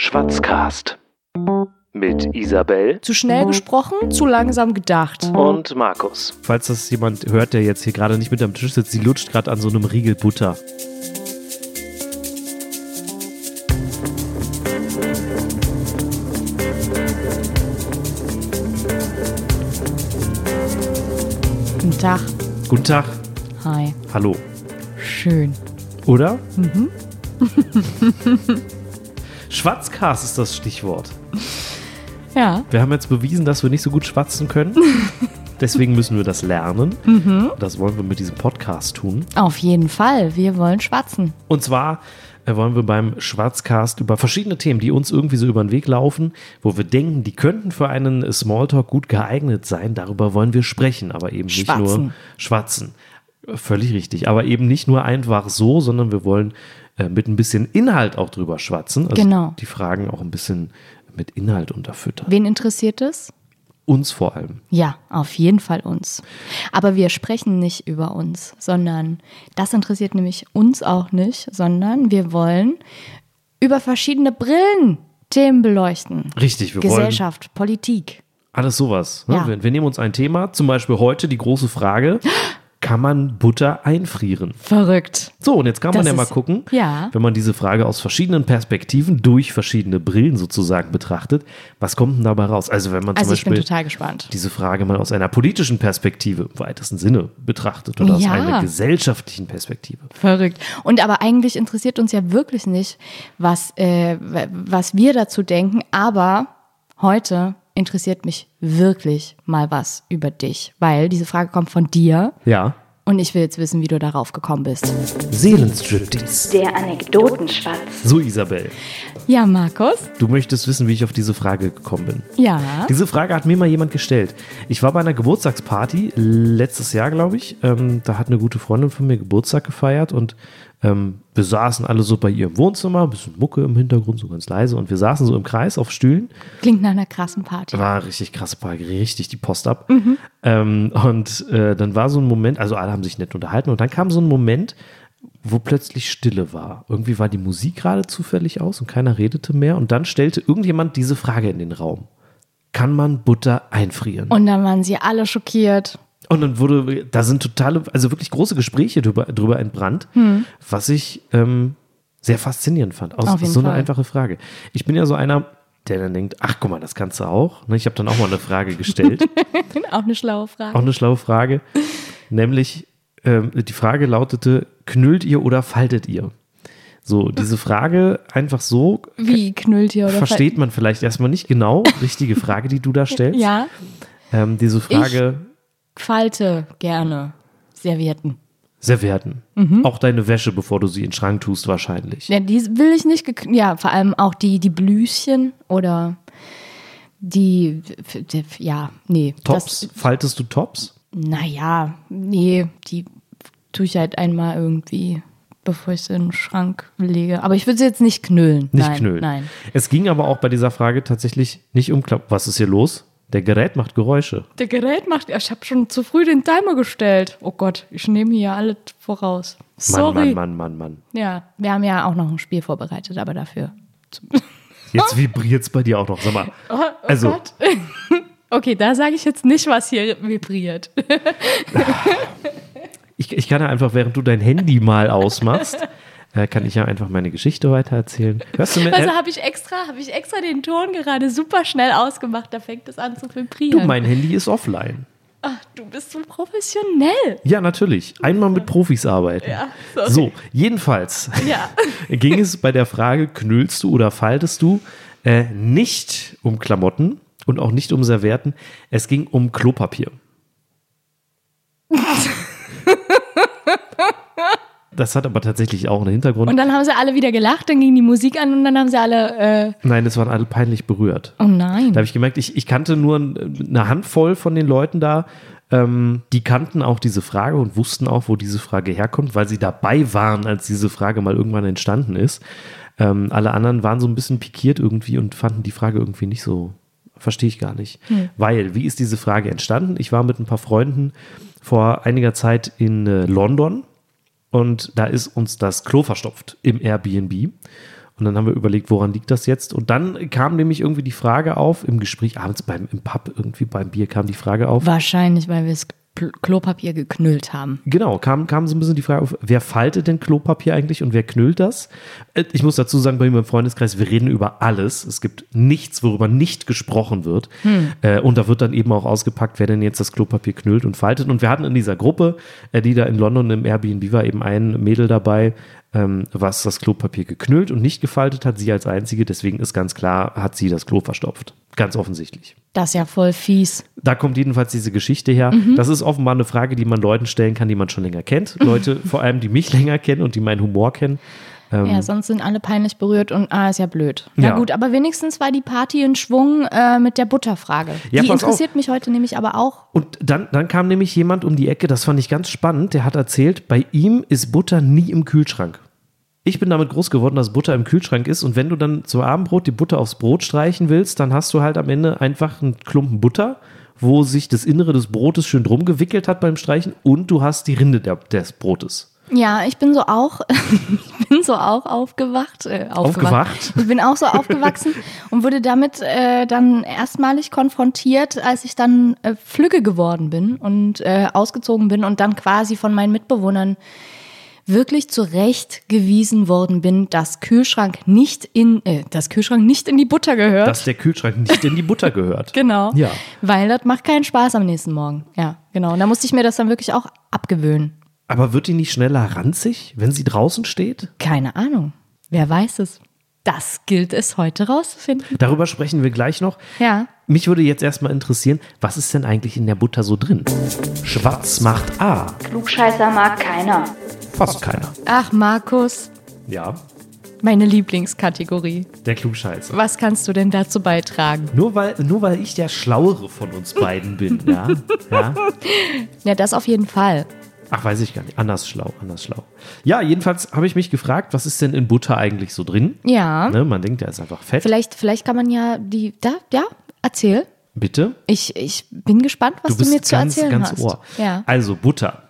Schwatzcast. Mit Isabel Zu schnell gesprochen, zu langsam gedacht. und Markus. Falls das jemand hört, der jetzt hier gerade nicht mit am Tisch sitzt, sie lutscht gerade an so einem Riegel Butter. Guten Tag. Guten Tag. Hi. Hallo. Schön. Oder? Mhm. Schwatzcast ist das Stichwort. Ja. Wir haben jetzt bewiesen, dass wir nicht so gut schwatzen können. Deswegen müssen wir das lernen. Das wollen wir mit diesem Podcast tun. Auf jeden Fall. Wir wollen schwatzen. Und zwar äh, wollen wir beim Schwarzcast über verschiedene Themen, die uns irgendwie so über den Weg laufen, wo wir denken, die könnten für einen Smalltalk gut geeignet sein. Darüber wollen wir sprechen, aber eben nicht nur Schwatzen. schwatzen. Äh, Völlig richtig. Aber eben nicht nur einfach so, sondern wir wollen äh, mit ein bisschen Inhalt auch drüber schwatzen. Also Genau. Die Fragen auch ein bisschen mit Inhalt unterfüttern. Wen interessiert es? Uns vor allem. Ja, auf jeden Fall uns. Aber wir sprechen nicht über uns, sondern das interessiert nämlich uns auch nicht, sondern wir wollen über verschiedene Brillen Themen beleuchten. Richtig, wir wollen Gesellschaft, Politik. alles sowas. Ne? Ja. Wir, wir nehmen uns ein Thema, zum Beispiel heute die große Frage, kann man Butter einfrieren? Verrückt. So, und jetzt kann man Das ja mal gucken, ja. wenn man diese Frage aus verschiedenen Perspektiven durch verschiedene Brillen sozusagen betrachtet, was kommt denn dabei raus? Also wenn man zum Also ich bin Beispiel total gespannt. diese Frage mal aus einer politischen Perspektive im weitesten Sinne betrachtet oder aus Ja. einer gesellschaftlichen Perspektive. Verrückt. Und aber eigentlich interessiert uns ja wirklich nicht, was, äh, was wir dazu denken. Aber heute interessiert mich wirklich mal was über dich, weil diese Frage kommt von dir Ja. und ich will jetzt wissen, wie du darauf gekommen bist. Seelenstriptease. Der Anekdotenschwatz. So, Isabel, Ja, Markus? du möchtest wissen, wie ich auf diese Frage gekommen bin. Ja. Diese Frage hat mir mal jemand gestellt. Ich war bei einer Geburtstagsparty letztes Jahr, glaube ich. Ähm, da hat eine gute Freundin von mir Geburtstag gefeiert und ähm, wir saßen alle so bei ihrem Wohnzimmer, ein bisschen Mucke im Hintergrund, so ganz leise. Und wir saßen so im Kreis auf Stühlen. Klingt nach einer krassen Party. War eine richtig krasse Party, richtig die Post ab. Ähm, und äh, dann war so ein Moment, also alle haben sich nett unterhalten. Und dann kam so ein Moment, wo plötzlich Stille war. Irgendwie war die Musik gerade zufällig aus und keiner redete mehr. Und dann stellte irgendjemand diese Frage in den Raum. Kann man Butter einfrieren? Und dann waren sie alle schockiert. Und dann wurde, da sind totale, also wirklich große Gespräche drüber, drüber entbrannt, was ich ähm, sehr faszinierend fand. Aus, so eine einfache Frage. Ich bin ja so einer, der dann denkt, ach guck mal, das kannst du auch. Ne, Ich habe dann auch mal eine Frage gestellt, Auch eine schlaue Frage. auch eine schlaue Frage, nämlich ähm, die Frage lautete, knüllt ihr oder faltet ihr? So, diese Frage einfach so Wie knüllt ihr oder versteht man vielleicht erstmal nicht genau, richtige Frage, die du da stellst. Ja, Ähm, diese Frage, falte gerne Servietten. Servietten. Mhm. Auch deine Wäsche, bevor du sie in den Schrank tust, wahrscheinlich. Ja, die will ich nicht. Ja, vor allem auch die, die Blüschen oder die, ja, nee. Tops? Das, Faltest du Tops? naja, nee, die tue ich halt einmal irgendwie, bevor ich sie in den Schrank lege. Aber ich würde sie jetzt nicht knüllen. Nicht nein, knüllen. Nein. Es ging aber auch bei dieser Frage tatsächlich nicht um Klapp. Was ist hier los? Der Gerät macht Geräusche. Der Gerät macht, ich habe schon zu früh den Timer gestellt. Oh Gott, ich nehme hier alles voraus. Mann, Sorry. Mann, Mann, Mann, Mann. Ja, wir haben ja auch noch ein Spiel vorbereitet, aber dafür. Jetzt vibriert es bei dir auch noch. Sag mal. Oh, oh Also- Gott. Okay, da sage ich jetzt nicht, was hier vibriert. Ich, ich kann ja einfach, während du dein Handy mal ausmachst, äh, kann ich ja einfach meine Geschichte weitererzählen. Hörst du mir? Also Äh, habe ich extra, habe ich extra den Ton gerade super schnell ausgemacht. Da fängt es an zu vibrieren. du, mein Handy ist offline. Ach, du bist so professionell. Ja, natürlich. Einmal mit Profis arbeiten. Ja, sorry. so, jedenfalls Ja. ging es bei der Frage, knüllst du oder faltest du, äh, nicht um Klamotten und auch nicht um Servietten. Es ging um Klopapier. Das hat aber tatsächlich auch einen Hintergrund. Und dann haben sie alle wieder gelacht, dann ging die Musik an und dann haben sie alle. Äh, Nein, es waren alle peinlich berührt. oh nein. Da habe ich gemerkt, ich, ich kannte nur eine Handvoll von den Leuten da. Ähm, die kannten auch diese Frage und wussten auch, wo diese Frage herkommt, weil sie dabei waren, als diese Frage mal irgendwann entstanden ist. Ähm, alle anderen waren so ein bisschen pikiert irgendwie und fanden die Frage irgendwie nicht so, verstehe ich gar nicht. Weil, wie ist diese Frage entstanden? Ich war mit ein paar Freunden vor einiger Zeit in äh, London und da ist uns das Klo verstopft im Airbnb. Und dann haben wir überlegt, woran liegt das jetzt? Und dann kam nämlich irgendwie die Frage auf, im Gespräch, abends beim, im Pub, irgendwie beim Bier kam die Frage auf. Wahrscheinlich, weil wir Kl- Klopapier geknüllt haben. Genau, kam, kam so ein bisschen die Frage auf, wer faltet denn Klopapier eigentlich und wer knüllt das? Äh, Ich muss dazu sagen, bei mir im Freundeskreis, wir reden über alles. Es gibt nichts, worüber nicht gesprochen wird. Äh, und da wird dann eben auch ausgepackt, wer denn jetzt das Klopapier knüllt und faltet. Und wir hatten in dieser Gruppe, äh, die da in London im Airbnb war, eben ein Mädel dabei, ähm, was das Klopapier geknüllt und nicht gefaltet hat, sie als einzige. Deswegen ist ganz klar, hat sie das Klo verstopft. Ganz offensichtlich. Das ist ja voll fies. Da kommt jedenfalls diese Geschichte her. Das ist offenbar eine Frage, die man Leuten stellen kann, die man schon länger kennt. Leute, vor allem, die mich länger kennen und die meinen Humor kennen. Ja, sonst sind alle peinlich berührt und ah, ist ja blöd. Na Ja. gut, aber wenigstens war die Party in Schwung äh, mit der Butterfrage. Ja, die interessiert mich heute nämlich aber auch. Und dann, dann kam nämlich jemand um die Ecke, das fand ich ganz spannend, der hat erzählt, bei ihm ist Butter nie im Kühlschrank. Ich bin damit groß geworden, dass Butter im Kühlschrank ist und wenn du dann zum Abendbrot die Butter aufs Brot streichen willst, dann hast du halt am Ende einfach einen Klumpen Butter, wo sich das Innere des Brotes schön drum gewickelt hat beim Streichen und du hast die Rinde der, des Brotes. Ja, ich bin so auch, ich bin so auch aufgewacht, äh, aufgewacht. Aufgewacht? Ich bin auch so aufgewachsen und wurde damit äh, dann erstmalig konfrontiert, als ich dann äh, flügge geworden bin und äh, ausgezogen bin und dann quasi von meinen Mitbewohnern wirklich zurechtgewiesen worden bin, dass Kühlschrank nicht in, äh, dass Kühlschrank nicht in die Butter gehört. Dass der Kühlschrank nicht in die Butter gehört. Genau. Ja. Weil das macht keinen Spaß am nächsten Morgen. Ja, genau. Und da musste ich mir das dann wirklich auch abgewöhnen. Aber wird die nicht schneller ranzig, wenn sie draußen steht? Keine Ahnung. Wer weiß es? Das gilt es heute rauszufinden. Darüber sprechen wir gleich noch. Ja. Mich würde jetzt erstmal interessieren, was ist denn eigentlich in der Butter so drin? Schwarz macht A. Klugscheißer mag keiner. Fast keiner. Ach, Markus, Ja, meine Lieblingskategorie. der Klugscheißer. Was kannst du denn dazu beitragen? Nur weil, nur weil ich der Schlauere von uns beiden bin, ja? ja? Ja, das auf jeden Fall. Ach, weiß ich gar nicht. Anders schlau, anders schlau. Ja, jedenfalls habe ich mich gefragt, was ist denn in Butter eigentlich so drin? Ja. Ne, man denkt, der ist einfach fett. Vielleicht, vielleicht kann man ja die, da, ja, erzähl. Bitte? Ich, ich bin gespannt, was du, mir zu erzählen hast. Ja. Mhm. Also Butter.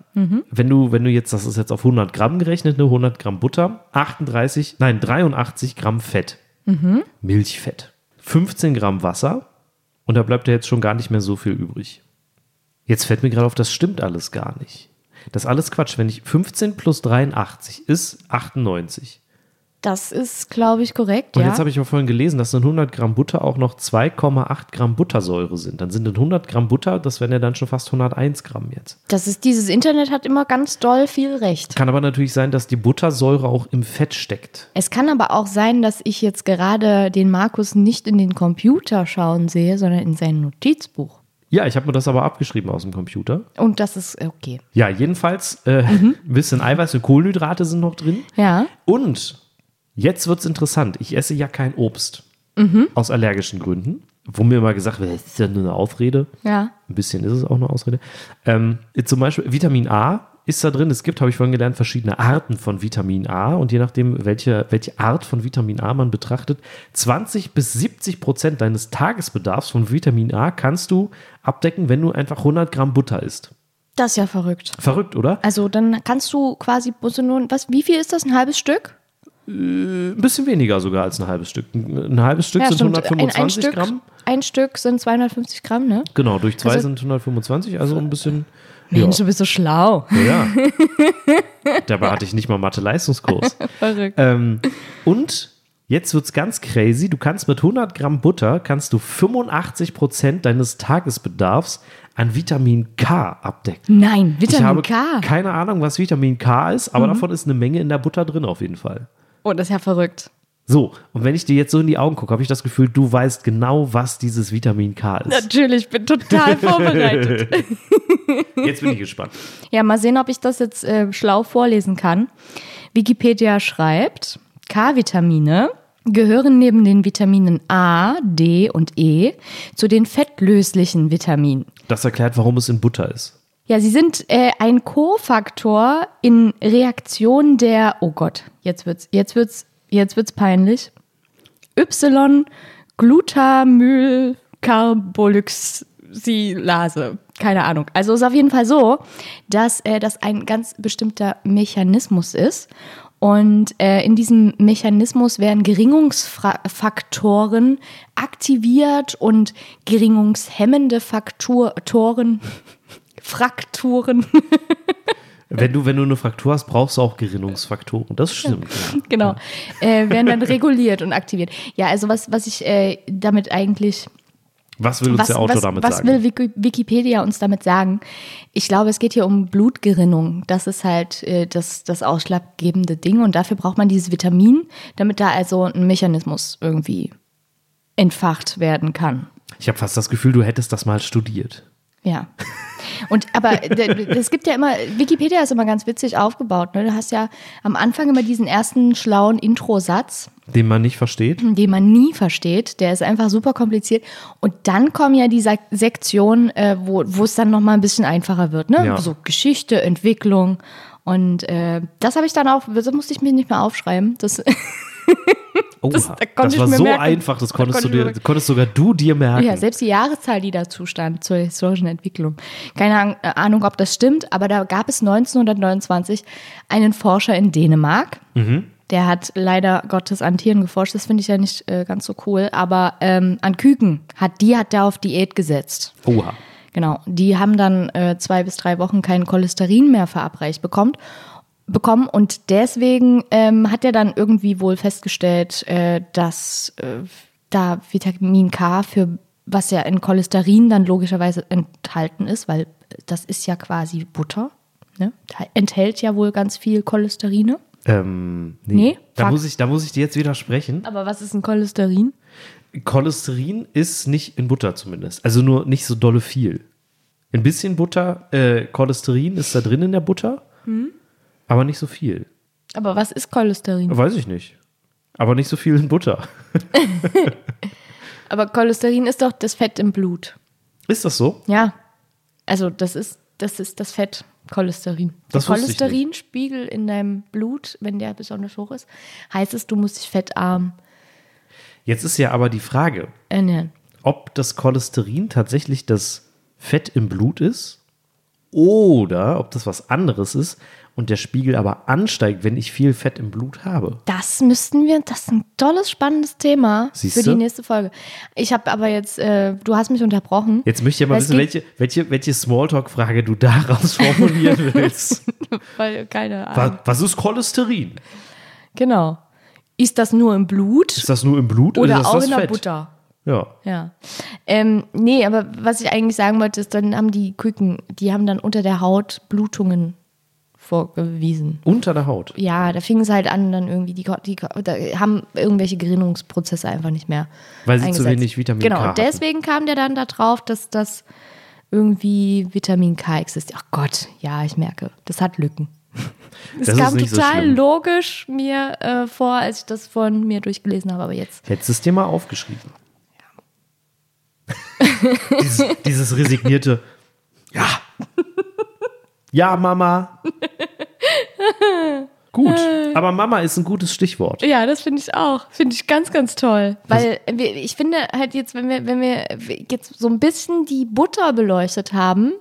Wenn du, wenn du jetzt, das ist jetzt auf 100 Gramm gerechnet, ne, 100 Gramm Butter, 38, nein, 83 Gramm Fett. Mhm. Milchfett. 15 Gramm Wasser und da bleibt ja jetzt schon gar nicht mehr so viel übrig. Jetzt fällt mir gerade auf, das stimmt alles gar nicht. Das ist alles Quatsch. Wenn ich 15 plus 83 ist 98. Das ist, glaube ich, korrekt, Und ja. jetzt habe ich aber vorhin gelesen, dass in 100 Gramm Butter auch noch 2,8 Gramm Buttersäure sind. Dann sind in 100 Gramm Butter, das wären ja dann schon fast 101 Gramm jetzt. das ist, dieses Internet hat immer ganz doll viel Recht. Kann aber natürlich sein, dass die Buttersäure auch im Fett steckt. Es kann aber auch sein, dass ich jetzt gerade den Markus nicht in den Computer schauen sehe, sondern in sein Notizbuch. Ja, ich habe mir das aber abgeschrieben aus dem Computer. Und das ist okay. Ja, jedenfalls äh, ein bisschen Eiweiß und Kohlenhydrate sind noch drin. Ja. Und jetzt wird's interessant. Ich esse ja kein Obst. Aus allergischen Gründen. Wo mir immer gesagt wird, das ist ja nur eine Ausrede. Ja. Ein bisschen ist es auch eine Ausrede. Ähm, zum Beispiel Vitamin A ist da drin. Es gibt, habe ich vorhin gelernt, verschiedene Arten von Vitamin A. Und je nachdem, welche, welche Art von Vitamin A man betrachtet, 20 bis 70 Prozent deines Tagesbedarfs von Vitamin A kannst du abdecken, wenn du einfach 100 Gramm Butter isst. Das ist ja verrückt. Verrückt, oder? Also dann kannst du quasi nur, was, wie viel ist das? Ein halbes Stück? Ein bisschen weniger sogar als ein halbes Stück. Ein halbes Stück sind Ein, ein 125 Stück, Gramm. ein Stück sind 250 Gramm, ne? Genau, durch zwei Also- sind 125, also ein bisschen. Mensch, du bist so schlau. Ja. ja. Dabei hatte ich nicht mal Mathe-Leistungskurs. Verrückt. ähm, und jetzt wird's ganz crazy. Du kannst mit 100 Gramm Butter kannst du 85 Prozent deines Tagesbedarfs an Vitamin K abdecken. Nein, Vitamin K. Mhm. keine Ahnung, was Vitamin K ist, aber davon ist eine Menge in der Butter drin auf jeden Fall. Oh, das ist ja verrückt. So, und wenn ich dir jetzt so in die Augen gucke, habe ich das Gefühl, du weißt genau, was dieses Vitamin K ist. Natürlich, ich bin total vorbereitet. Jetzt bin ich gespannt. Ja, mal sehen, ob ich das jetzt äh, schlau vorlesen kann. Wikipedia schreibt, K-Vitamine gehören neben den Vitaminen A, D und E zu den fettlöslichen Vitaminen. Das erklärt, warum es in Butter ist. Ja, sie sind äh, ein Kofaktor in Reaktion der, oh Gott, jetzt wird's, jetzt wird's, jetzt wird's peinlich. Y-Glutamelcarboxylase. Keine Ahnung. Also ist auf jeden Fall so, dass äh, das ein ganz bestimmter Mechanismus ist. Und äh, in diesem Mechanismus werden Gerinnungsfaktoren aktiviert und gerinnungshemmende Faktoren, Frakturen, Wenn du, wenn du eine Fraktur hast, brauchst du auch Gerinnungsfaktoren. Das stimmt. Ja. genau, äh, werden dann reguliert und aktiviert. Ja, also was, was ich äh, damit eigentlich Was will uns was, der Autor was, damit was sagen? will Wiki- Wikipedia uns damit sagen? Ich glaube, es geht hier um Blutgerinnung. Das ist halt äh, das, das ausschlaggebende Ding. Und dafür braucht man dieses Vitamin, damit da also ein Mechanismus irgendwie entfacht werden kann. Ich habe fast das Gefühl, du hättest das mal studiert. Ja. Und aber es gibt ja immer, Wikipedia ist immer ganz witzig aufgebaut. Ne? Du hast ja am Anfang immer diesen ersten schlauen Intro-Satz, Den man nicht versteht. den man nie versteht. Der ist einfach super kompliziert. Und dann kommen ja die Sek- Sektionen, äh, wo, wo es dann nochmal ein bisschen einfacher wird. Ne? Ja. So Geschichte, Entwicklung. Und äh, das habe ich dann auch, das musste ich mir nicht mehr aufschreiben. Das, Oh, Das- das, da ich war so merken. einfach, das konntest, Da du dir, konntest sogar du dir merken. ja, selbst die Jahreszahl, die dazu stand zur historischen Entwicklung. Keine äh, Ahnung, ob das stimmt, aber da gab es 1929 einen Forscher in Dänemark. Der hat leider Gottes an Tieren geforscht. Das finde ich ja nicht äh, ganz so cool. Aber ähm, an Küken hat die hat der auf Diät gesetzt. Oha. Genau. Die haben dann äh, zwei bis drei Wochen kein Cholesterin mehr verabreicht bekommen. Bekommen und deswegen ähm, hat er dann irgendwie wohl festgestellt, äh, dass äh, da Vitamin K für was ja in Cholesterin dann logischerweise enthalten ist, weil das ist ja quasi Butter, ne? enthält ja wohl ganz viel Cholesterine. Ähm, nee. Nee, da, muss ich, da muss ich dir jetzt widersprechen. Aber was ist ein Cholesterin? Cholesterin ist nicht in Butter zumindest. Also nur nicht so dolle viel. Ein bisschen Butter, äh, Cholesterin ist da drin in der Butter, Hm? Aber nicht so viel. Aber was ist Cholesterin? Weiß ich nicht. Aber nicht so viel in Butter. Aber Cholesterin ist doch das Fett im Blut. Ist das so? Ja. Also das ist das ist das Fett Cholesterin. Das der Cholesterinspiegel in deinem Blut, wenn der besonders hoch ist, heißt es, du musst dich fettarm Jetzt ist ja aber die Frage, ernähren. ob das Cholesterin tatsächlich das Fett im Blut ist oder ob das was anderes ist und der Spiegel aber ansteigt, wenn ich viel Fett im Blut habe. Das müssten wir, das ist ein tolles, spannendes Thema für Siehste? die nächste Folge. Ich habe aber jetzt, äh, du hast mich unterbrochen. Jetzt möchte ich ja mal wissen, welche, welche, welche Smalltalk-Frage du daraus formulieren willst. Weil, keine was, Ahnung. was ist Cholesterin? Genau. Ist das nur im Blut Ist das nur im Blut oder, oder auch in der Fett? Butter? Ja. Ja. Ähm, nee, aber was ich eigentlich sagen wollte, ist, dann haben die Küken, die haben dann unter der Haut Blutungen vorgewiesen. Unter der Haut. Ja, da fing es halt an, dann irgendwie, die, die da haben irgendwelche Gerinnungsprozesse einfach nicht mehr. Weil sie zu eingesetzt. wenig Vitamin genau, K und hatten. deswegen kam der dann da drauf, dass das irgendwie Vitamin K existiert. Ach Gott, ja, ich merke, das hat Lücken. Es kam so total schlimm. logisch mir äh, vor, als ich das von mir durchgelesen habe, aber jetzt. Hättest du es dir mal aufgeschrieben. Dieses, dieses resignierte Ja. Ja, Mama. Gut, aber Mama ist ein gutes Stichwort. Ja, das finde ich auch. Finde ich ganz, ganz toll. Weil wir, ich finde halt jetzt, wenn wir, wenn wir jetzt so ein bisschen die Butter beleuchtet haben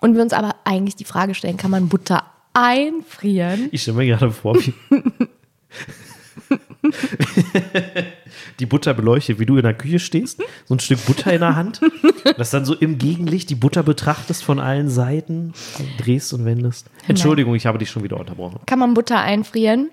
und wir uns aber eigentlich die Frage stellen, kann man Butter einfrieren? Ich stelle mir gerade vor, wie die Butter beleuchtet, wie du in der Küche stehst, so ein Stück Butter in der Hand, das dann so im Gegenlicht die Butter betrachtest von allen Seiten, drehst und wendest. Entschuldigung, ich habe dich schon wieder unterbrochen. Kann man Butter einfrieren?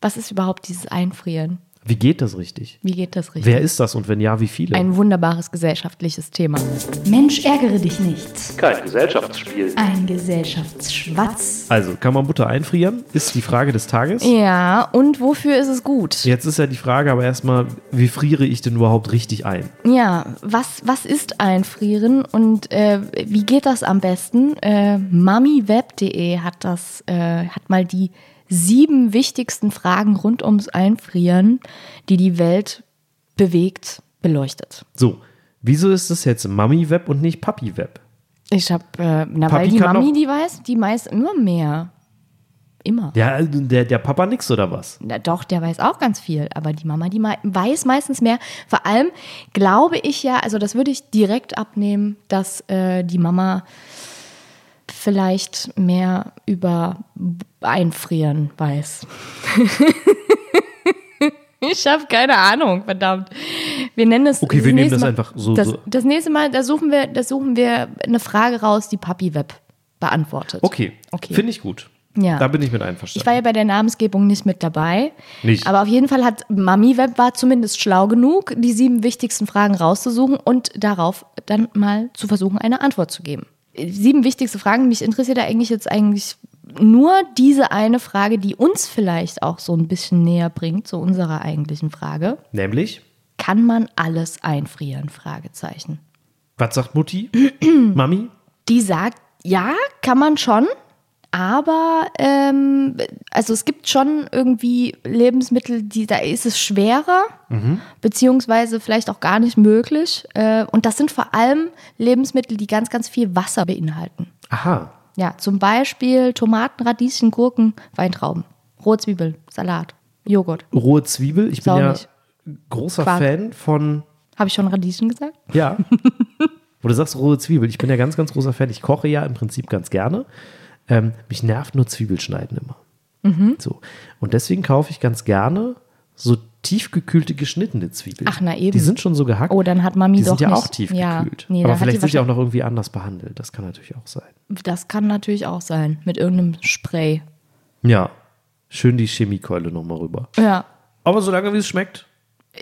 Was ist überhaupt dieses Einfrieren? Wie geht das richtig? Wie geht das richtig? Wer ist das und wenn ja, wie viele? Ein wunderbares gesellschaftliches Thema. Mensch, ärgere dich nicht. Kein Gesellschaftsspiel. Ein Gesellschaftsschwatz. Also, kann man Butter einfrieren? Ist die Frage des Tages. Ja, und wofür ist es gut? Jetzt ist ja die Frage aber erstmal, wie friere ich denn überhaupt richtig ein? Ja, was, was ist Einfrieren und äh, wie geht das am besten? Äh, mamiweb.de hat das, äh, hat mal die sieben wichtigsten Fragen rund ums Einfrieren, die die Welt bewegt, beleuchtet. So, wieso ist das jetzt Mami-Web und nicht Papi-Web? Ich habe, äh, na, Papi weil die Mami, die weiß, die weiß immer mehr. Immer. Der, der, der Papa nix oder was? Na, doch, der weiß auch ganz viel, aber die Mama, die mei- weiß meistens mehr. Vor allem glaube ich ja, also das würde ich direkt abnehmen, dass äh, die Mama vielleicht mehr über Einfrieren weiß. ich habe keine Ahnung, verdammt. Wir nennen es. Okay, wir nehmen das Mal- einfach so- Das, so. das nächste Mal, da suchen wir, da suchen wir eine Frage raus, die Papi Web beantwortet. Okay, Okay. finde ich gut. Ja. Da bin ich mit einverstanden. Ich war ja bei der Namensgebung nicht mit dabei. Nicht. Aber auf jeden Fall hat Mami Web war zumindest schlau genug, die sieben wichtigsten Fragen rauszusuchen und darauf dann mal zu versuchen, eine Antwort zu geben. Sieben wichtigste Fragen. Mich interessiert da eigentlich jetzt eigentlich nur diese eine Frage, die uns vielleicht auch so ein bisschen näher bringt zu unserer eigentlichen Frage. Nämlich, Kann man alles einfrieren? Fragezeichen. was sagt Mutti? Mami? Die sagt, ja, kann man schon. Aber ähm, also es gibt schon irgendwie Lebensmittel, die da ist es schwerer, beziehungsweise vielleicht auch gar nicht möglich. Äh, und das sind vor allem Lebensmittel, die ganz, ganz viel Wasser beinhalten. Aha. Ja, zum Beispiel Tomaten, Radieschen, Gurken, Weintrauben, rohe Zwiebeln, Salat, Joghurt. Rohe Zwiebel. Ich bin ja großer Quark. Fan von, Habe ich schon Radieschen gesagt? ja. Wo du sagst rohe Zwiebel. Ich bin ja ganz, ganz großer Fan. Ich koche ja im Prinzip ganz gerne. Ähm, mich nervt nur Zwiebelschneiden immer. Mhm. So. Und deswegen kaufe ich ganz gerne so tiefgekühlte geschnittene Zwiebeln. Ach, na eben. Die sind schon so gehackt. Oh, dann hat Mami die doch sind ja nicht. auch tiefgekühlt. Ja, nee, Aber vielleicht die sind die auch noch irgendwie anders behandelt. Das kann natürlich auch sein. Das kann natürlich auch sein, mit irgendeinem Spray. Ja. Schön die Chemiekeule nochmal rüber. Ja. Aber solange wie es schmeckt,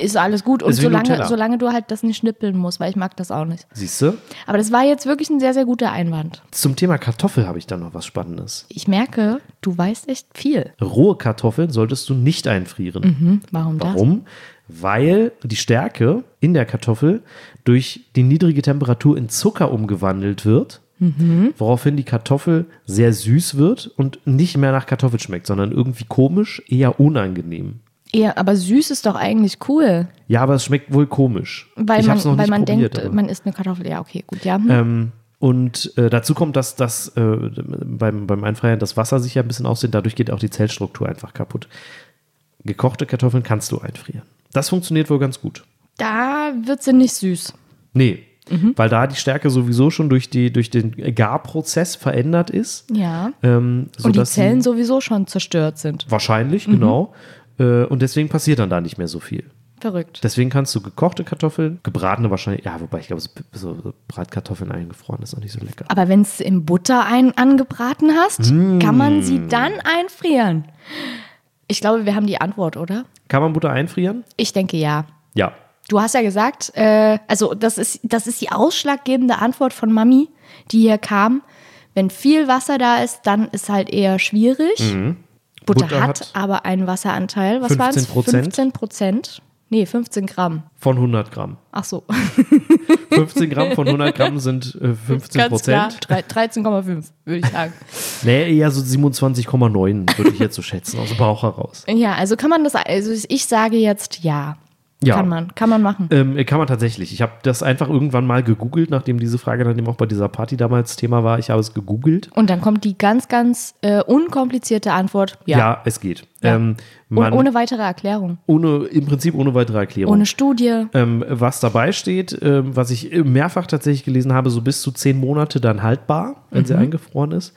Ist alles gut. Und solange, solange du halt das nicht schnippeln musst, weil ich mag das auch nicht. siehst du? Aber das war jetzt wirklich ein sehr, sehr guter Einwand. Zum Thema Kartoffel habe ich da noch was Spannendes. Ich merke, du weißt echt viel. Rohe Kartoffeln solltest du nicht einfrieren. Hm, warum, das? Warum? Weil die Stärke in der Kartoffel durch die niedrige Temperatur in Zucker umgewandelt wird, Mhm. woraufhin die Kartoffel sehr süß wird und nicht mehr nach Kartoffel schmeckt, sondern irgendwie komisch, eher unangenehm. Ja, aber süß ist doch eigentlich cool. Ja, aber es schmeckt wohl komisch. Weil ich man, noch weil nicht man probiert, denkt, aber- man isst eine Kartoffel. Ja, okay, gut, ja. Hm. Ähm, und äh, dazu kommt, dass das äh, beim, beim Einfrieren das Wasser sich ja ein bisschen aussehen, dadurch geht auch die Zellstruktur einfach kaputt. Gekochte Kartoffeln kannst du einfrieren. Das funktioniert wohl ganz gut. da wird sie nicht süß. Nee, Mhm. weil da die Stärke sowieso schon durch, die, durch den Garprozess verändert ist. Ja. Ähm, Und die Zellen sowieso schon zerstört sind. Wahrscheinlich, Mhm. genau. Äh, und deswegen passiert dann da nicht mehr so viel. Verrückt. Deswegen kannst du gekochte Kartoffeln, gebratene wahrscheinlich, ja, wobei ich glaube, so, so Bratkartoffeln eingefroren ist auch nicht so lecker. Aber wenn es in Butter ein angebraten hast, Mm. kann man sie dann einfrieren. Ich glaube, wir haben die Antwort, oder? Kann man Butter einfrieren? Ich denke ja. Ja. Du hast ja gesagt, äh, also das ist, das ist die ausschlaggebende Antwort von Mami, die hier kam. Wenn viel Wasser da ist, dann ist halt eher schwierig. Mhm. Butter hat, hat aber einen Wasseranteil. Was war es? 15%. 15 Prozent. Nee, 15 Gramm. Von 100 Gramm. Ach so, 15 Gramm von 100 Gramm sind äh, 15 ganz klar. Prozent. Drei- 13,5 würde ich sagen. Nee, eher so 27,9 würde ich jetzt so schätzen, aus dem Bauch heraus. Ja, also kann man das, also ich sage jetzt ja. Ja. Kann man, kann man machen. Ähm, kann man tatsächlich. Ich habe das einfach irgendwann mal gegoogelt, nachdem diese Frage dann eben auch bei dieser Party damals Thema war. Ich habe es gegoogelt. Und dann kommt die ganz, ganz äh, unkomplizierte Antwort. Ja. Ja, es geht. Ja. Ähm, man, ohne weitere Erklärung. ohne, im Prinzip ohne weitere Erklärung. Ohne Studie. ähm, was dabei steht, ähm, was ich mehrfach tatsächlich gelesen habe, so bis zu zehn Monate dann haltbar, wenn Mhm. sie eingefroren ist.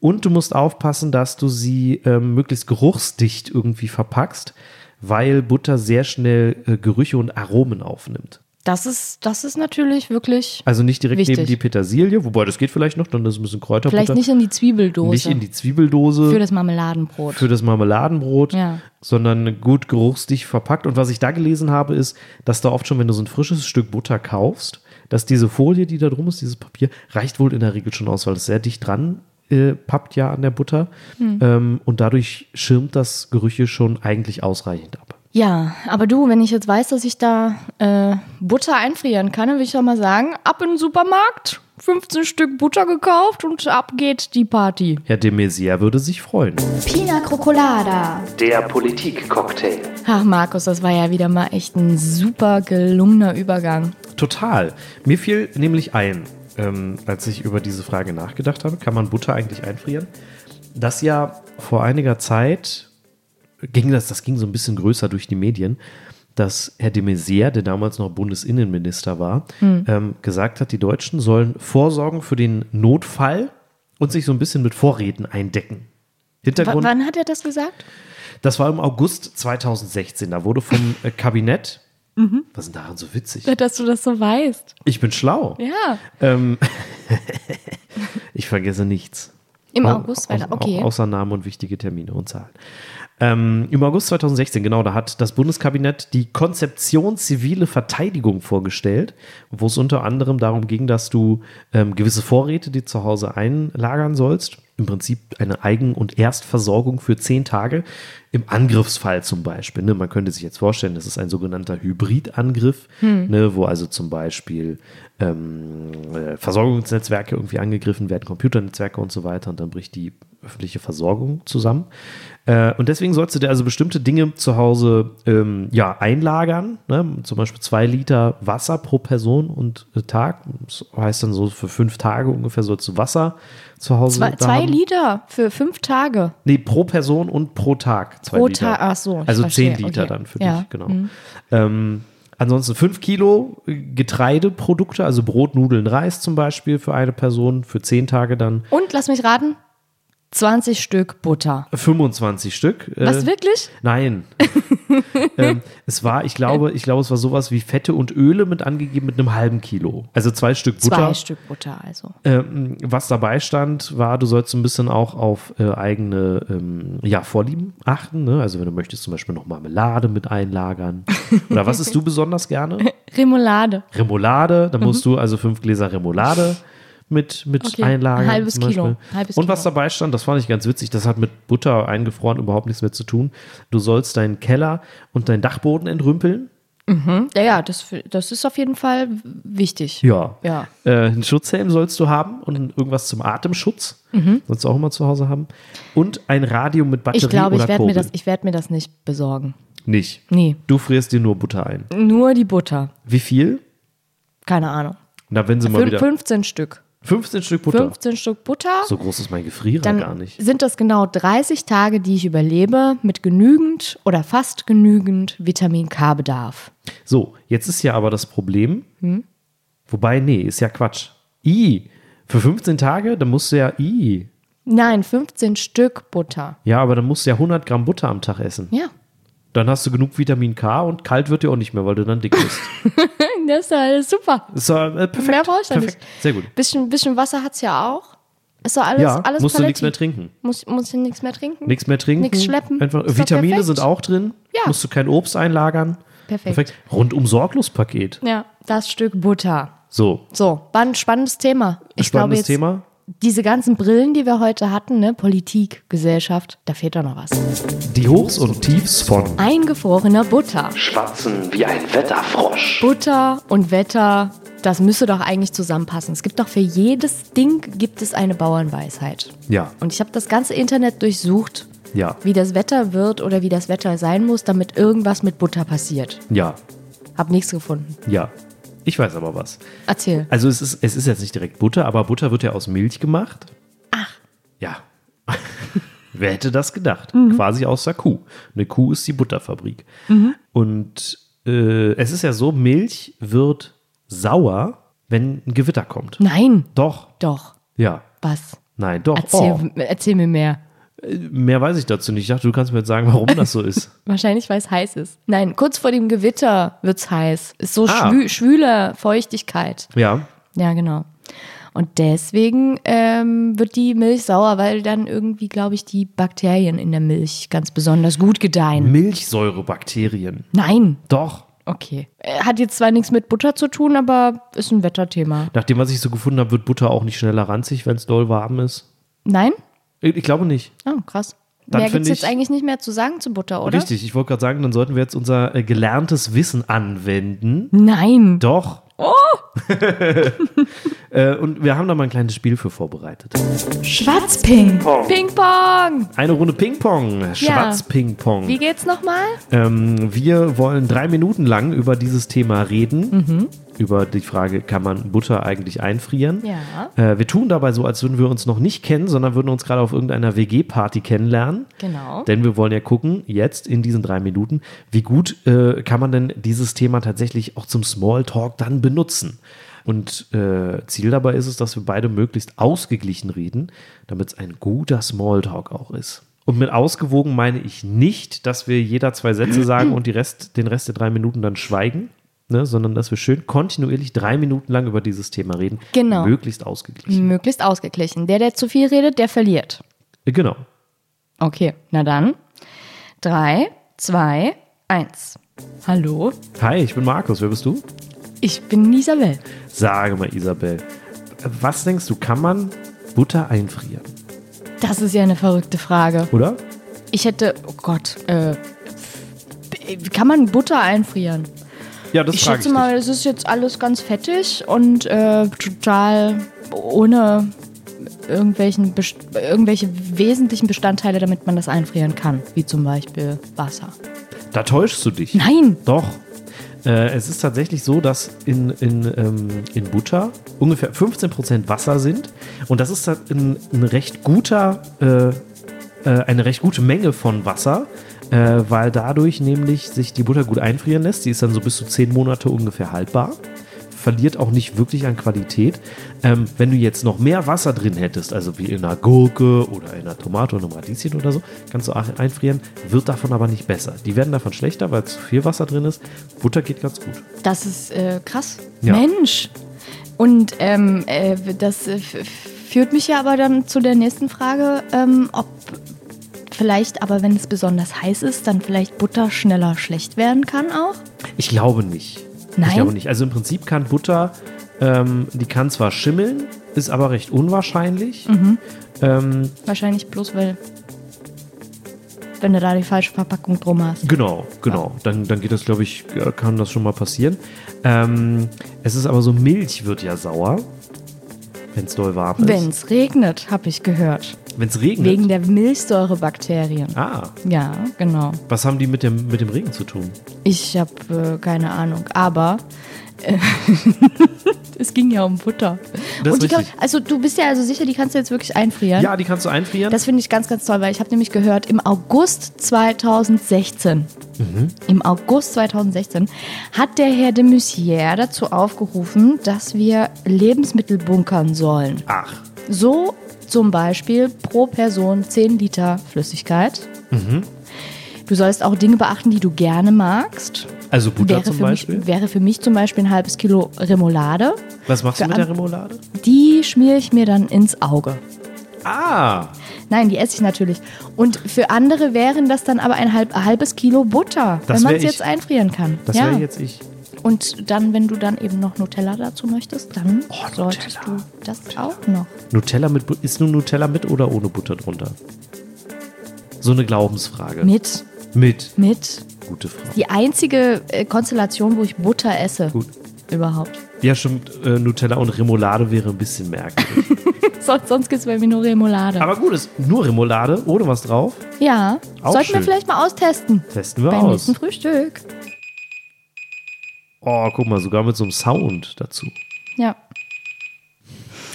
Und du musst aufpassen, dass du sie ähm, möglichst geruchsdicht irgendwie verpackst, weil Butter sehr schnell äh, Gerüche und Aromen aufnimmt. Das ist, das ist natürlich wirklich Also nicht direkt Wichtig. neben die Petersilie, wobei das geht vielleicht noch, dann ist ein bisschen Kräuterbutter. vielleicht nicht in die Zwiebeldose. Nicht in die Zwiebeldose für das Marmeladenbrot. für das Marmeladenbrot, Ja. sondern gut geruchsdicht verpackt. Und was ich da gelesen habe, ist, dass da oft schon, wenn du so ein frisches Stück Butter kaufst, dass diese Folie, die da drum ist, dieses Papier, reicht wohl in der Regel schon aus, weil es sehr dicht dran äh, pappt ja an der Butter. Hm. Ähm, und dadurch schirmt das Gerüche schon eigentlich ausreichend ab. ja, aber du, wenn ich jetzt weiß, dass ich da äh, Butter einfrieren kann, dann würde ich doch mal sagen, ab in den Supermarkt, 15 Stück Butter gekauft und ab geht die Party. Herr de Maizière würde sich freuen. Pina Colada. Der Politik-Cocktail. Ach, Markus, das war ja wieder mal echt ein super gelungener Übergang. Total. Mir fiel nämlich ein, ähm, als ich über diese Frage nachgedacht habe, kann man Butter eigentlich einfrieren? Das ja vor einiger Zeit ging das, das ging so ein bisschen größer durch die Medien, dass Herr de Maizière, der damals noch Bundesinnenminister war, ähm, gesagt hat, die Deutschen sollen vorsorgen für den Notfall und sich so ein bisschen mit Vorräten eindecken. W Hintergrund, wann hat er das gesagt? das war im August 2016. Da wurde vom äh, Kabinett. Mhm. Was ist denn daran so witzig? Dass du das so weißt. Ich bin schlau. Ja. Ähm, ich vergesse nichts. Im Au- August au- weiter. Okay. au- Außer Namen und wichtige Termine und Zahlen. Ähm, Im August 2016, genau, da hat das Bundeskabinett die Konzeption zivile Verteidigung vorgestellt, wo es unter anderem darum ging, dass du ähm, gewisse Vorräte, die zu Hause einlagern sollst, im Prinzip eine Eigen- und Erstversorgung für zehn Tage, im Angriffsfall zum Beispiel. Ne? Man könnte sich jetzt vorstellen, das ist ein sogenannter Hybridangriff, ne? wo also zum Beispiel ähm, äh, Versorgungsnetzwerke irgendwie angegriffen werden, Computernetzwerke und so weiter, und dann bricht die öffentliche Versorgung zusammen. Äh, und deswegen sollst du dir also bestimmte Dinge zu Hause ähm, ja, einlagern, ne? zum Beispiel zwei Liter Wasser pro Person und äh, Tag. Das heißt dann so, für fünf Tage ungefähr sollst du Wasser zu Hause Zwei, zwei. Liter für fünf Tage. Nee, pro Person und pro Tag. Zwei Pro Liter. Tag, ach so, Also verstehe, zehn Liter okay. dann für Ja, Mhm. dich, genau. Ähm, ansonsten fünf Kilo Getreideprodukte, also Brot, Nudeln, Reis zum Beispiel für eine Person, für zehn Tage dann Und lass mich raten, 20 Stück Butter. 25 Stück. Äh, Was wirklich? Nein. ähm, es war, ich glaube, ich glaube, es war sowas wie Fette und Öle mit angegeben mit einem halben Kilo. Also zwei Stück Butter. Zwei Stück Butter also. Ähm, was dabei stand, war, du sollst ein bisschen auch auf äh, eigene ähm, ja, Vorlieben achten. Ne? Also wenn du möchtest zum Beispiel noch Marmelade mit einlagern. Oder was isst du besonders gerne? Remoulade. Remoulade. Da musst du also fünf Gläser Remoulade mit, mit Okay, einlagern. ein halbes zum Kilo, halbes Und was Kilo. dabei stand, das fand ich ganz witzig, das hat mit Butter eingefroren überhaupt nichts mehr zu tun. Du sollst deinen Keller und deinen Dachboden entrümpeln. Ja, ja, das, das ist auf jeden Fall wichtig. Ja. Ja. Äh, einen Schutzhelm sollst du haben und irgendwas zum Atemschutz. Mhm. Sollst du auch immer zu Hause haben. Und ein Radio mit Batterie Ich glaube, ich werde mir, das- ich werd mir das nicht besorgen. Nicht. Nee. Du frierst dir nur Butter ein. Nur die Butter. Wie viel? Keine Ahnung. Na, wenn sie mal Fün wieder. 15 Stück. 15 Stück Butter. 15 Stück Butter. So groß ist mein Gefrierer Dann gar nicht. sind das genau 30 Tage, die ich überlebe, mit genügend oder fast genügend Vitamin K-Bedarf. So, jetzt ist ja aber das Problem. Hm? Wobei, nee, ist ja Quatsch. I. Für 15 Tage, dann musst du ja I. Nein, 15 Stück Butter. Ja, aber dann musst du ja 100 Gramm Butter am Tag essen. Ja. Dann hast du genug Vitamin K und kalt wird dir auch nicht mehr, weil du dann dick bist. Das ist alles super. Ist doch, äh, perfekt. Mehr brauche ich perfekt. nicht. Sehr gut. Bisschen, bisschen Wasser hat es ja auch. Ist doch alles, Ja, alles musst du Paletti. nichts mehr trinken. Muss, muss ich nichts mehr trinken? Nichts mehr trinken. Nichts schleppen. Einfach, Vitamine perfekt. sind auch drin. Ja. Musst du kein Obst einlagern. Perfekt. Rundum sorglos Paket. Ja, das Stück Butter. So, So, war ein spannendes Thema. Ich glaube spannendes jetzt, Thema. Diese ganzen Brillen, die wir heute hatten, ne, Politik, Gesellschaft, da fehlt doch noch was. Die Hochs und Tiefs von Eingefrorener Butter. Schwatzen wie ein Wetterfrosch. Butter und Wetter, das müsste doch eigentlich zusammenpassen. Es gibt doch für jedes Ding gibt es eine Bauernweisheit. Ja, Und ich habe das ganze Internet durchsucht, ja, wie das Wetter wird oder wie das Wetter sein muss, damit irgendwas mit Butter passiert. ja, Hab nichts gefunden. ja. Ich weiß aber was. Erzähl. Also es ist, es ist jetzt nicht direkt Butter, aber Butter wird ja aus Milch gemacht. Ach. Ja. Wer hätte das gedacht? Mhm. Quasi aus der Kuh. Eine Kuh ist die Butterfabrik. Und äh, es ist ja so, Milch wird sauer, wenn ein Gewitter kommt. Nein, Doch. doch. Ja. Was? Nein, doch. Erzähl, Oh. erzähl mir mehr. Mehr weiß ich dazu nicht. Ich dachte, du kannst mir jetzt sagen, warum das so ist. Wahrscheinlich, weil es heiß ist. Nein, kurz vor dem Gewitter wird's heiß. Ist so Ah. schwü schwüle Feuchtigkeit. Ja. Ja, genau. Und deswegen ähm, wird die Milch sauer, weil dann irgendwie, glaube ich, die Bakterien in der Milch ganz besonders gut gedeihen. Milchsäurebakterien. Nein. Doch. Okay. Äh, Hat jetzt zwar nichts mit Butter zu tun, aber ist ein Wetterthema. Nach dem, was ich so gefunden habe, wird Butter auch nicht schneller ranzig, wenn es doll warm ist. Nein? Ich, glaube nicht. Oh, krass. Dann Mehr find gibt's jetzt ich- eigentlich nicht mehr zu sagen zu Butter, oder? Richtig, ich wollte gerade sagen, dann sollten wir jetzt unser äh, gelerntes Wissen anwenden. Nein. Doch. Oh! äh, und wir haben da mal ein kleines Spiel für vorbereitet. Schwarzping. Ping-Pong. Eine Runde Ping-Pong, Schwarz-Ping-Pong. Wie geht's nochmal? Ähm, wir wollen drei Minuten lang über dieses Thema reden. Über die Frage, kann man Butter eigentlich einfrieren? Ja. Äh, wir tun dabei so, als würden wir uns noch nicht kennen, sondern würden uns gerade auf irgendeiner WG-Party kennenlernen. Genau. Denn wir wollen ja gucken, jetzt in diesen drei Minuten, wie gut äh, kann man denn dieses Thema tatsächlich auch zum Smalltalk dann benutzen. Und äh, Ziel dabei ist es, dass wir beide möglichst ausgeglichen reden, damit es ein guter Smalltalk auch ist. Und mit ausgewogen meine ich nicht, dass wir jeder zwei Sätze sagen und die Rest, den Rest der drei Minuten dann schweigen, ne, sondern dass wir schön kontinuierlich drei Minuten lang über dieses Thema reden. Genau. Möglichst ausgeglichen. Möglichst ausgeglichen. Der, der zu viel redet, der verliert. Genau. Okay, na dann. Drei, zwei, eins. Hallo, Hi, ich bin Markus. Wer bist du? ich bin Isabel. Sage mal, Isabel. Was denkst du, kann man Butter einfrieren? Das ist ja eine verrückte Frage. Oder? Ich hätte, oh Gott, äh, kann man Butter einfrieren? Ja, das Ich schätze ich mal, es ist jetzt alles ganz fettig und äh, total ohne irgendwelchen Best irgendwelche wesentlichen Bestandteile, damit man das einfrieren kann, wie zum Beispiel Wasser. Da täuschst du dich. Nein! Doch. Äh, es ist tatsächlich so, dass in, in, ähm, in Butter ungefähr 15% Wasser sind. Und das ist ein, ein recht guter, äh, äh, eine recht gute Menge von Wasser, äh, weil dadurch nämlich sich die Butter gut einfrieren lässt. Die ist dann so bis zu 10 Monate ungefähr haltbar. Verliert auch nicht wirklich an Qualität. Ähm, wenn du jetzt noch mehr Wasser drin hättest, also wie in einer Gurke oder in einer Tomate oder einem Radieschen oder so, kannst du einfrieren, wird davon aber nicht besser. Die werden davon schlechter, weil zu viel Wasser drin ist. Butter geht ganz gut. Das ist äh, krass. Ja. Mensch! Und ähm, äh, das äh, führt mich ja aber dann zu der nächsten Frage, ähm, ob vielleicht aber, wenn es besonders heiß ist, dann vielleicht Butter schneller schlecht werden kann auch? Ich glaube nicht. Nein? Ich glaube nicht. Also im Prinzip kann Butter, ähm, die kann zwar schimmeln, ist aber recht unwahrscheinlich. Mhm. Ähm, Wahrscheinlich bloß, weil wenn du da die falsche Verpackung drum hast. genau, genau. Dann, dann geht das, glaube ich, äh, kann das schon mal passieren. Ähm, es ist aber so, Milch wird ja sauer, wenn es doll warm ist. Wenn es regnet, habe ich gehört. Wenn es regnet. Wegen der Milchsäurebakterien. ah, Ja, genau. was haben die mit dem, mit dem Regen zu tun? Ich habe äh, keine Ahnung, aber äh, es ging ja um Butter. Das Und die ist kann, also du bist ja also sicher, die kannst du jetzt wirklich einfrieren. Ja, die kannst du einfrieren. Das finde ich ganz, ganz toll, weil ich habe nämlich gehört, im August 2016, Mhm. im August 2016 hat der Herr de Maizière dazu aufgerufen, dass wir Lebensmittel bunkern sollen. Ach, So zum Beispiel pro Person 10 Liter Flüssigkeit. Mhm. Du sollst auch Dinge beachten, die du gerne magst. also Butter Wäre zum Beispiel. mich, wäre für mich zum Beispiel ein halbes Kilo Remoulade. was machst du für mit der Remoulade? Die schmiere ich mir dann ins Auge. Ah, Nein, die esse ich natürlich. Und für andere wären das dann aber ein halb, halbes Kilo Butter, Das wenn man es jetzt einfrieren kann. das ja. wäre jetzt ich. Und dann, wenn du dann eben noch Nutella dazu möchtest, dann Oh, solltest Nutella. du das auch noch. Nutella mit, ist nun Nutella mit oder ohne Butter drunter? So eine Glaubensfrage. Mit, Mit. mit. Gute Frage. Die einzige äh, Konstellation, wo ich Butter esse. Gut. Überhaupt. Ja, stimmt. Äh, Nutella und Remoulade wäre ein bisschen merkwürdig. Sonst, sonst gibt es bei mir nur Remoulade. Aber gut, ist nur Remoulade, ohne was drauf. ja, Auch sollten wir schön. vielleicht mal austesten. Testen wir Beim aus. nächsten Frühstück. Oh, guck mal, sogar mit so einem Sound dazu. Ja.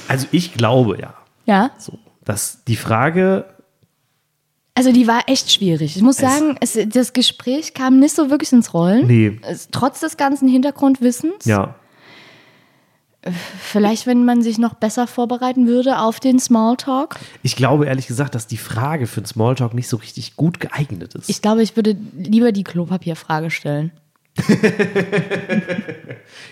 Also ich glaube ja, Ja. so, dass die Frage, Also die war echt schwierig. Ich muss sagen, es, das Gespräch kam nicht so wirklich ins Rollen. nee, trotz des ganzen Hintergrundwissens. ja, Vielleicht, wenn man sich noch besser vorbereiten würde auf den Smalltalk. ich glaube ehrlich gesagt, dass die Frage für einen Smalltalk nicht so richtig gut geeignet ist. Ich glaube, ich würde lieber die Klopapierfrage stellen.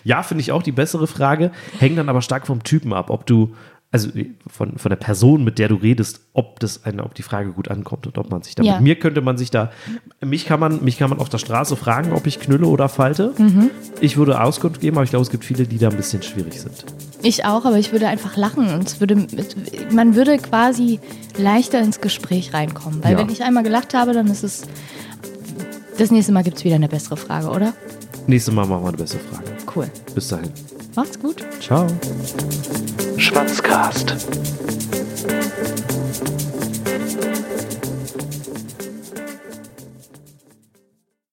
Ja, finde ich auch die bessere Frage. Hängt dann aber stark vom Typen ab, ob du, also von, von der Person, mit der du redest, ob das eine, ob die Frage gut ankommt und ob man sich da. Ja. Mit mir könnte man sich da, mich kann man, mich kann man auf der Straße fragen, ob ich knülle oder falte. Mhm. Ich würde Auskunft geben, aber ich glaube, es gibt viele, die da ein bisschen schwierig sind. Ich auch, aber ich würde einfach lachen und es würde, man würde quasi leichter ins Gespräch reinkommen. Weil Ja. wenn ich einmal gelacht habe, dann ist es. Das nächste Mal gibt es wieder eine bessere Frage, oder? Nächstes Mal machen wir eine bessere Frage. Cool. Bis dahin. Macht's gut. Ciao. Schwatzcast.